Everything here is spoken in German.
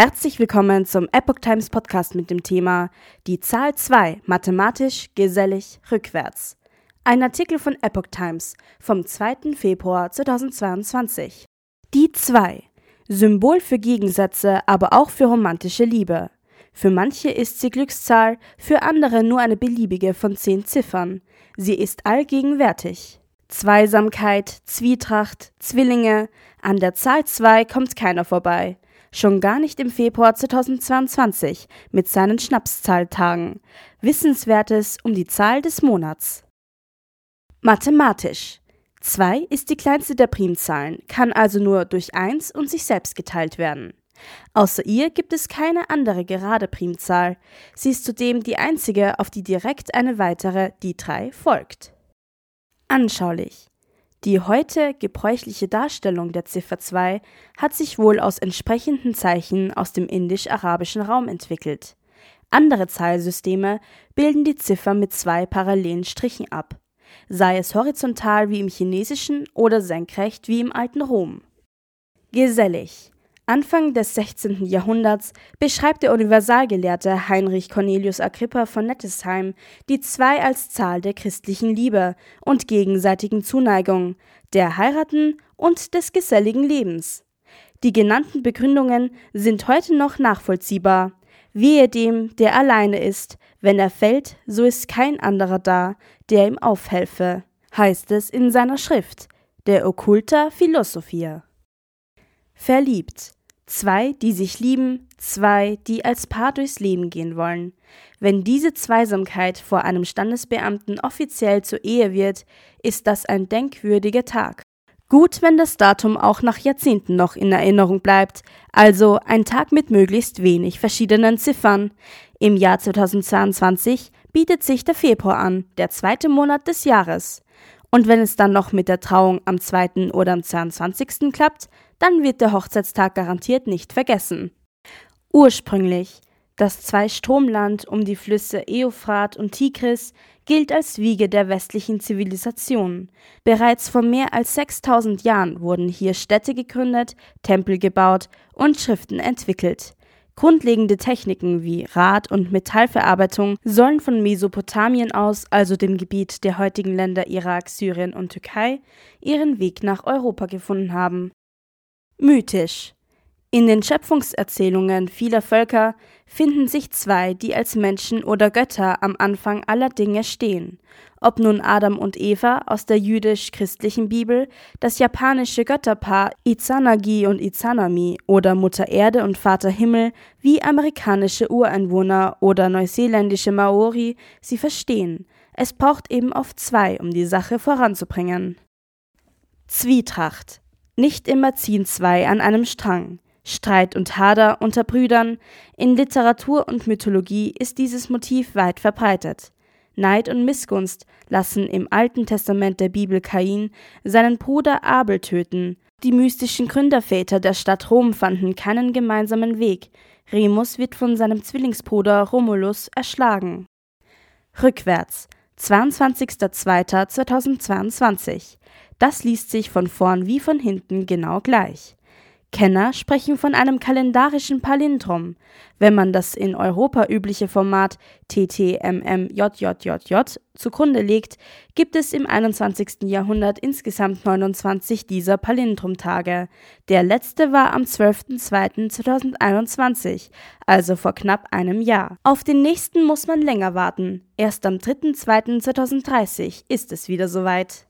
Herzlich willkommen zum Epoch Times Podcast mit dem Thema Die Zahl 2 mathematisch gesellig rückwärts. Ein Artikel von Epoch Times vom 2. Februar 2022. Die 2 Symbol für Gegensätze, aber auch für romantische Liebe. Für manche ist sie Glückszahl, für andere nur eine beliebige von zehn Ziffern. Sie ist allgegenwärtig. Zweisamkeit, Zwietracht, Zwillinge, an der Zahl 2 kommt keiner vorbei. Schon gar nicht im Februar 2022 mit seinen Schnapszahltagen. Wissenswertes um die Zahl des Monats. Mathematisch. 2 ist die kleinste der Primzahlen, kann also nur durch 1 und sich selbst geteilt werden. Außer ihr gibt es keine andere gerade Primzahl. Sie ist zudem die einzige, auf die direkt eine weitere, die 3, folgt. Anschaulich. Die heute gebräuchliche Darstellung der Ziffer 2 hat sich wohl aus entsprechenden Zeichen aus dem indisch-arabischen Raum entwickelt. Andere Zahlsysteme bilden die Ziffer mit zwei parallelen Strichen ab, sei es horizontal wie im chinesischen oder senkrecht wie im alten Rom. Gesellig. Anfang des 16. Jahrhunderts beschreibt der Universalgelehrte Heinrich Cornelius Agrippa von Nettesheim die zwei als Zahl der christlichen Liebe und gegenseitigen Zuneigung, der Heiraten und des geselligen Lebens. Die genannten Begründungen sind heute noch nachvollziehbar. Wehe dem, der alleine ist, wenn er fällt, so ist kein anderer da, der ihm aufhelfe, heißt es in seiner Schrift, der Occulta Philosophia. Verliebt. Zwei, die sich lieben, zwei, die als Paar durchs Leben gehen wollen. Wenn diese Zweisamkeit vor einem Standesbeamten offiziell zur Ehe wird, ist das ein denkwürdiger Tag. Gut, wenn das Datum auch nach Jahrzehnten noch in Erinnerung bleibt, also ein Tag mit möglichst wenig verschiedenen Ziffern. Im Jahr 2022 bietet sich der Februar an, der zweite Monat des Jahres. Und wenn es dann noch mit der Trauung am 2. oder am 22. klappt, dann wird der Hochzeitstag garantiert nicht vergessen. Ursprünglich das Zwei-Stromland um die Flüsse Euphrat und Tigris gilt als Wiege der westlichen Zivilisation. Bereits vor mehr als 6000 Jahren wurden hier Städte gegründet, Tempel gebaut und Schriften entwickelt. Grundlegende Techniken wie Rad- und Metallverarbeitung sollen von Mesopotamien aus, also dem Gebiet der heutigen Länder Irak, Syrien und Türkei, ihren Weg nach Europa gefunden haben. Mythisch. In den Schöpfungserzählungen vieler Völker finden sich zwei, die als Menschen oder Götter am Anfang aller Dinge stehen. Ob nun Adam und Eva aus der jüdisch-christlichen Bibel, das japanische Götterpaar Izanagi und Izanami oder Mutter Erde und Vater Himmel wie amerikanische Ureinwohner oder neuseeländische Maori sie verstehen. Es braucht eben oft zwei, um die Sache voranzubringen. Zwietracht nicht immer ziehen zwei an einem Strang. Streit und Hader unter Brüdern. In Literatur und Mythologie ist dieses Motiv weit verbreitet. Neid und Missgunst lassen im Alten Testament der Bibel Kain seinen Bruder Abel töten. Die mystischen Gründerväter der Stadt Rom fanden keinen gemeinsamen Weg. Remus wird von seinem Zwillingsbruder Romulus erschlagen. Rückwärts. 22.02.2022. Das liest sich von vorn wie von hinten genau gleich. Kenner sprechen von einem kalendarischen Palindrom. Wenn man das in Europa übliche Format TTMMJJJJ zugrunde legt, gibt es im 21. Jahrhundert insgesamt 29 dieser Palindromtage. Der letzte war am 12.02.2021, also vor knapp einem Jahr. Auf den nächsten muss man länger warten. Erst am 3.02.2030 ist es wieder soweit.